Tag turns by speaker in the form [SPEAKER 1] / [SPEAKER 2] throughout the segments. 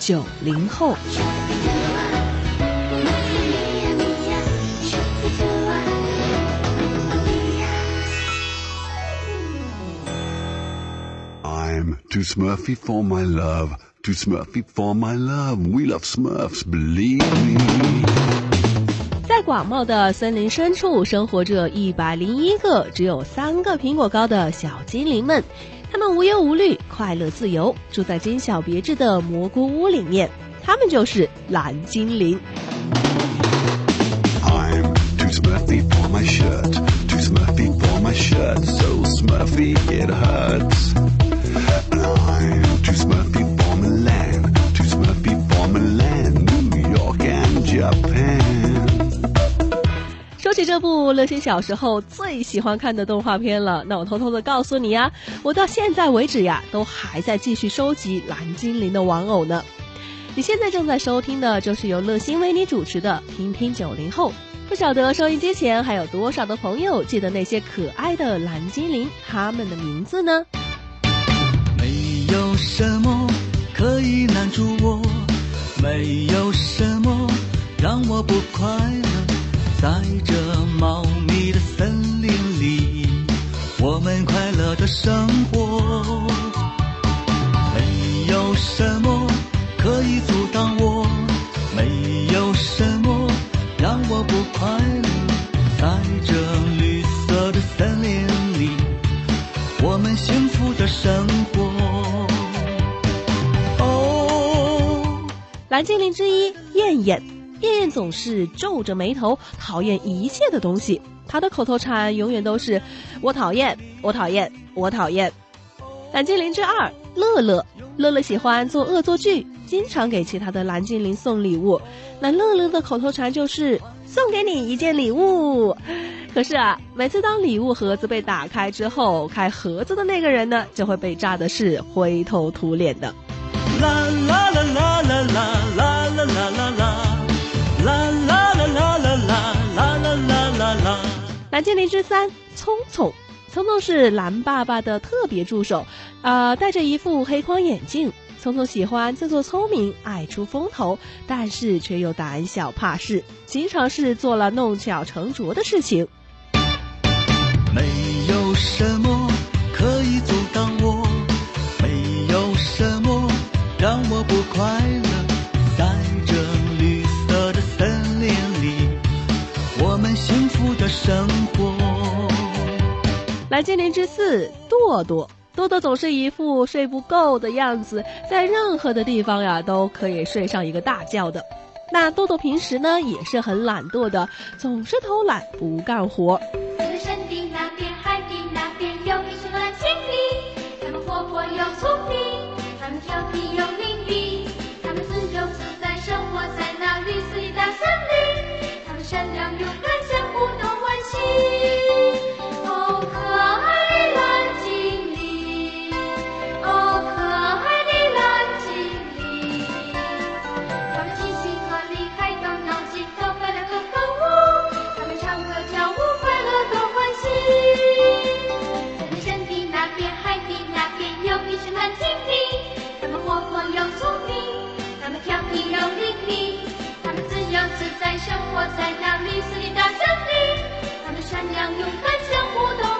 [SPEAKER 1] 九零后。
[SPEAKER 2] I'm too Smurfy for my love, too Smurfy for my love. We love Smurfs, believe me.
[SPEAKER 1] 在广袤的森林深处，生活着一百零一个只有三个苹果高的小精灵们。他们无忧无虑快乐自由住在精小别致的蘑菇屋里面他们就是蓝精灵。
[SPEAKER 2] Japan.
[SPEAKER 1] 这部乐心小时候最喜欢看的动画片了，那我偷偷的告诉你呀，我到现在为止呀，都还在继续收集蓝精灵的玩偶呢。你现在正在收听的就是由乐心为你主持的《听听九零后》。不晓得收音机前还有多少的朋友记得那些可爱的蓝精灵，他们的名字呢？
[SPEAKER 3] 没有什么可以拦住我，没有什么让我不快乐。在这茂密的森林里，我们快乐的生活。没有什么可以阻挡我，没有什么让我不快乐。在这绿色的森林里，我们幸福的生活。哦，
[SPEAKER 1] 蓝精灵之一燕燕，燕燕总是皱着眉头，讨厌一切的东西。她的口头禅永远都是“我讨厌，我讨厌，我讨厌”。蓝精灵之二乐乐，乐乐喜欢做恶作剧，经常给其他的蓝精灵送礼物。那乐乐的口头禅就是“送给你一件礼物”。可是啊，每次当礼物盒子被打开之后，开盒子的那个人呢，就会被炸的是灰头土脸的。
[SPEAKER 3] 啦啦啦啦啦啦啦啦啦啦啦，啦啦啦啦啦啦啦啦啦啦啦。
[SPEAKER 1] 蓝精灵之三，聪聪。聪聪是蓝爸爸的特别助手，啊、戴着一副黑框眼镜。聪聪喜欢自作聪明，爱出风头，但是却又胆小怕事，经常是做了弄巧成拙的事情。
[SPEAKER 3] 没有什么
[SPEAKER 1] 精灵之四，多多。多多总是一副睡不够的样子，在任何的地方呀都可以睡上一个大觉的。那多多平时呢也是很懒惰的，总是偷懒不干活。
[SPEAKER 4] 我在那绿色的大森林，他们善良勇敢，相互都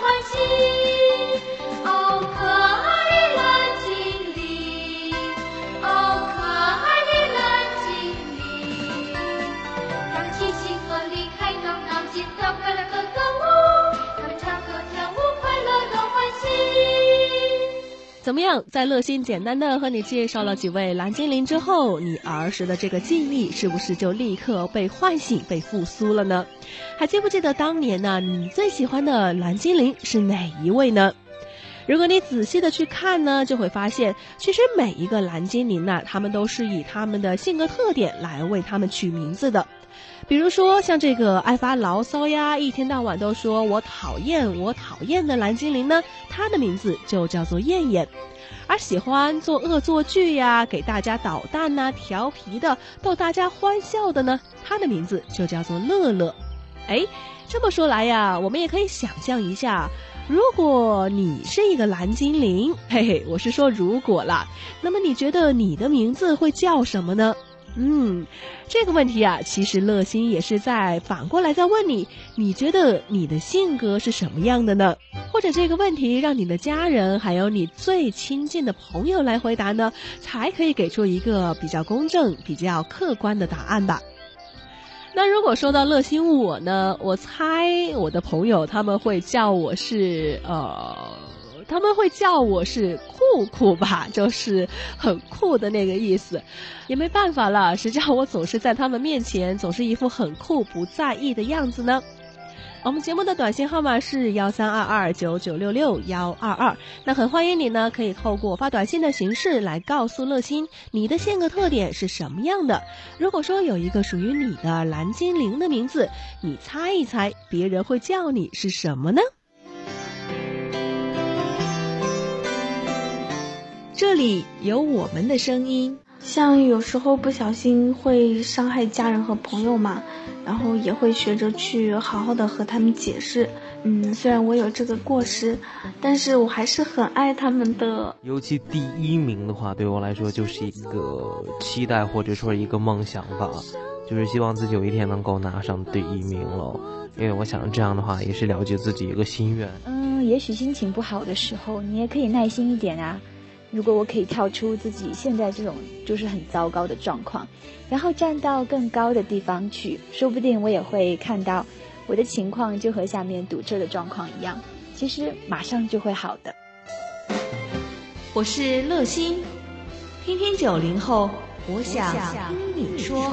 [SPEAKER 1] 怎么样，在乐心简单的和你介绍了几位蓝精灵之后，你儿时的这个记忆是不是就立刻被唤醒、被复苏了呢？还记不记得当年呢？你最喜欢的蓝精灵是哪一位呢？如果你仔细的去看呢，就会发现，其实每一个蓝精灵呢，他们都是以他们的性格特点来为他们取名字的。比如说，像这个爱发牢骚呀，一天到晚都说我讨厌我讨厌的蓝精灵呢，它的名字就叫做燕燕。而喜欢做恶作剧呀，给大家捣蛋呐、调皮的逗大家欢笑的呢，它的名字就叫做乐乐。哎，这么说来呀，我们也可以想象一下，如果你是一个蓝精灵，嘿嘿，我是说如果啦，那么你觉得你的名字会叫什么呢？嗯，这个问题啊，其实乐心也是在反过来在问你，你觉得你的性格是什么样的呢？或者这个问题让你的家人还有你最亲近的朋友来回答呢，才可以给出一个比较公正、比较客观的答案吧。那如果说到乐心我呢，我猜我的朋友他们会叫我是呃。他们会叫我是酷酷吧，就是很酷的那个意思，也没办法了，谁叫我总是在他们面前总是一副很酷不在意的样子呢？我们节目的短信号码是幺三二二九九六六幺二二，那很欢迎你呢，可以透过发短信的形式来告诉乐心你的性格特点是什么样的。如果说有一个属于你的蓝精灵的名字，你猜一猜别人会叫你是什么呢？这里有我们的声音。
[SPEAKER 5] 像有时候不小心会伤害家人和朋友嘛，然后也会学着去好好的和他们解释。嗯，虽然我有这个过失，但是我还是很爱他们的。
[SPEAKER 6] 尤其第一名的话，对我来说就是一个期待或者说一个梦想吧，就是希望自己有一天能够拿上第一名了。因为我想这样的话也是了解自己一个心愿。
[SPEAKER 7] 嗯，也许心情不好的时候，你也可以耐心一点啊。如果我可以跳出自己现在这种就是很糟糕的状况，然后站到更高的地方去，说不定我也会看到我的情况就和下面堵车的状况一样，其实马上就会好的。
[SPEAKER 1] 我是乐心，听听九零后，我想听你说。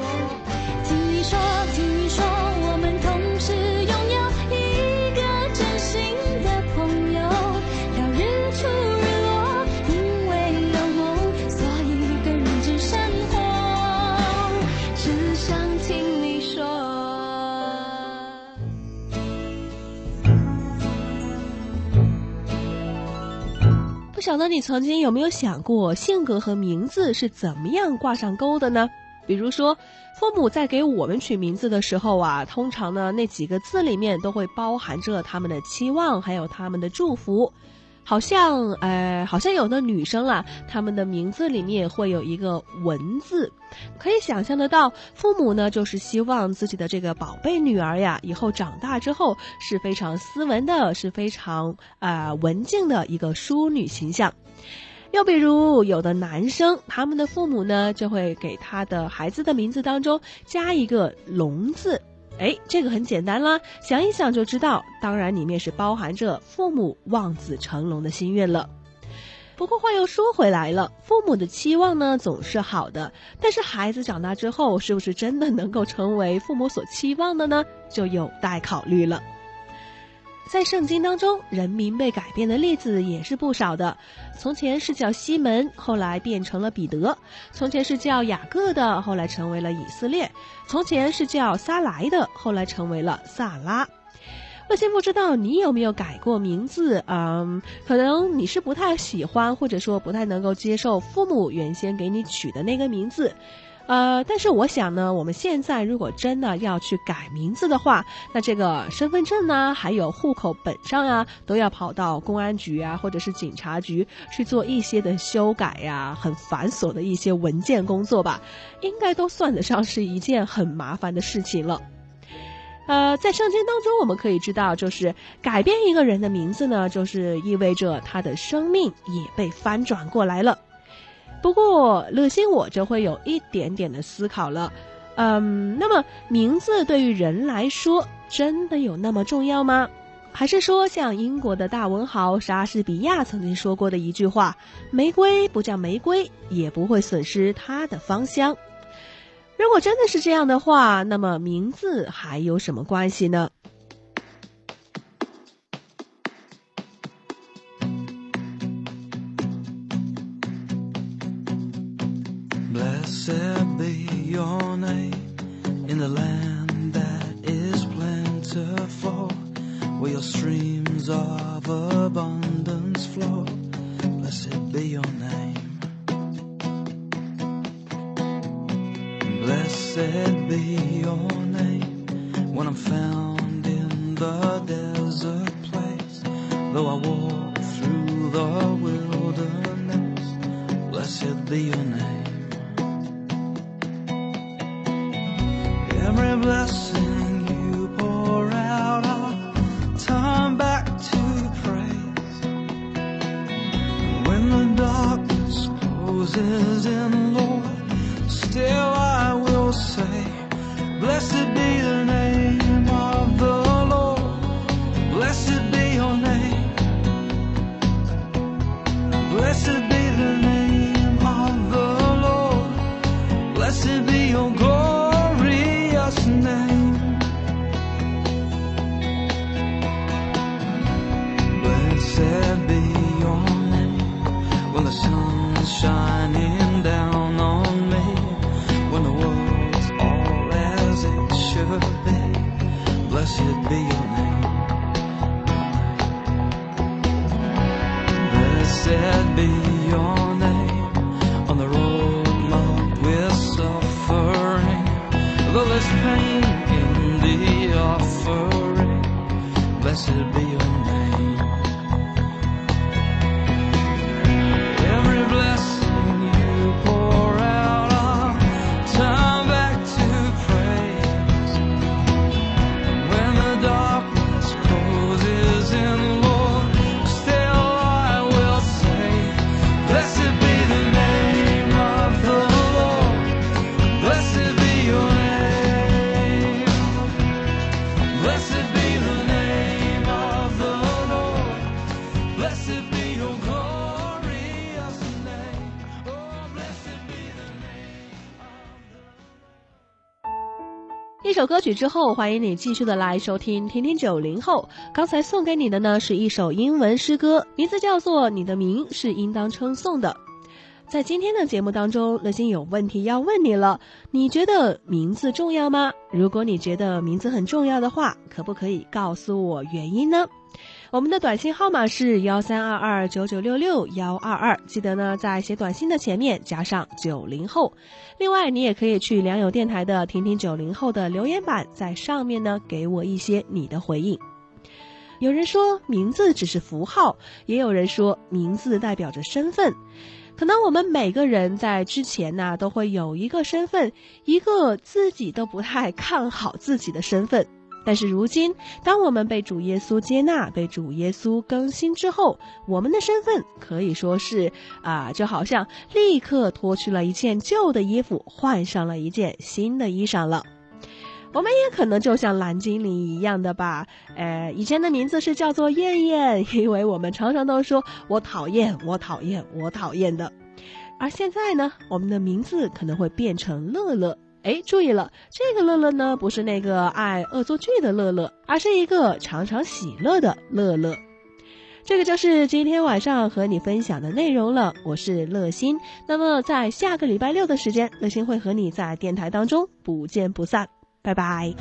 [SPEAKER 1] 晓得你曾经有没有想过，性格和名字是怎么样挂上钩的呢？比如说，父母在给我们取名字的时候啊，通常呢那几个字里面都会包含着他们的期望，还有他们的祝福。好像，呃，好像有的女生啦，她们的名字里面会有一个“文”字，可以想象得到，父母呢就是希望自己的这个宝贝女儿呀，以后长大之后是非常斯文的，是非常啊、文静的一个淑女形象。又比如，有的男生，他们的父母呢就会给他的孩子的名字当中加一个“龙”字。哎，这个很简单啦，想一想就知道，当然里面是包含着父母望子成龙的心愿了。不过话又说回来了，父母的期望呢总是好的，但是孩子长大之后，是不是真的能够成为父母所期望的呢？就有待考虑了。在圣经当中，人名被改变的例子也是不少的。从前是叫西门，后来变成了彼得；从前是叫雅各的，后来成为了以色列；从前是叫撒来的，后来成为了萨拉。乐先不知道你有没有改过名字？嗯，可能你是不太喜欢，或者说不太能够接受父母原先给你取的那个名字。呃，但是我想呢，我们现在如果真的要去改名字的话，那这个身份证呢，还有户口本上啊，都要跑到公安局啊，或者是警察局去做一些的修改呀，很繁琐的一些文件工作吧，应该都算得上是一件很麻烦的事情了。呃，在圣经当中，我们可以知道，就是改变一个人的名字呢，就是意味着他的生命也被翻转过来了。不过，乐心我就会有一点点的思考了，嗯，那么名字对于人来说真的有那么重要吗？还是说像英国的大文豪莎士比亚曾经说过的一句话：“玫瑰不叫玫瑰，也不会损失它的芳香。”如果真的是这样的话，那么名字还有什么关系呢？
[SPEAKER 8] Be your name when I'm found in the desert place. Though I walk through the wilderness, blessed be your name. Every blessing you pour out, I'll turn back to praise. When the darkness closes in, Lord, still the sun's shining down on me, when the world's all as it should be. Blessed be your name. Blessed be your
[SPEAKER 1] 首歌曲之后，欢迎你继续的来收听听听九零后。刚才送给你的呢是一首英文诗歌，名字叫做《你的名是应当称颂的》。在今天的节目当中，乐心有问题要问你了，你觉得名字重要吗？如果你觉得名字很重要的话，可不可以告诉我原因呢？我们的短信号码是幺三二二九九六六幺二二，记得呢在写短信的前面加上九零后。另外，你也可以去良友电台的“听听九零后”的留言板，在上面呢给我一些你的回应。有人说名字只是符号，也有人说名字代表着身份。可能我们每个人在之前呢、都会有一个身份，一个自己都不太看好自己的身份。但是如今，当我们被主耶稣接纳、被主耶稣更新之后，我们的身份可以说是啊，就好像立刻脱去了一件旧的衣服，换上了一件新的衣裳了。我们也可能就像蓝精灵一样的吧，呃，以前的名字是叫做燕燕，因为我们常常都说我讨厌，我讨厌，我讨厌的。而现在呢，我们的名字可能会变成乐乐。哎，注意了，这个乐乐呢，不是那个爱恶作剧的乐乐，而是一个常常喜乐的乐乐。这个就是今天晚上和你分享的内容了。我是乐心，那么在下个礼拜六的时间，乐心会和你在电台当中不见不散。拜拜。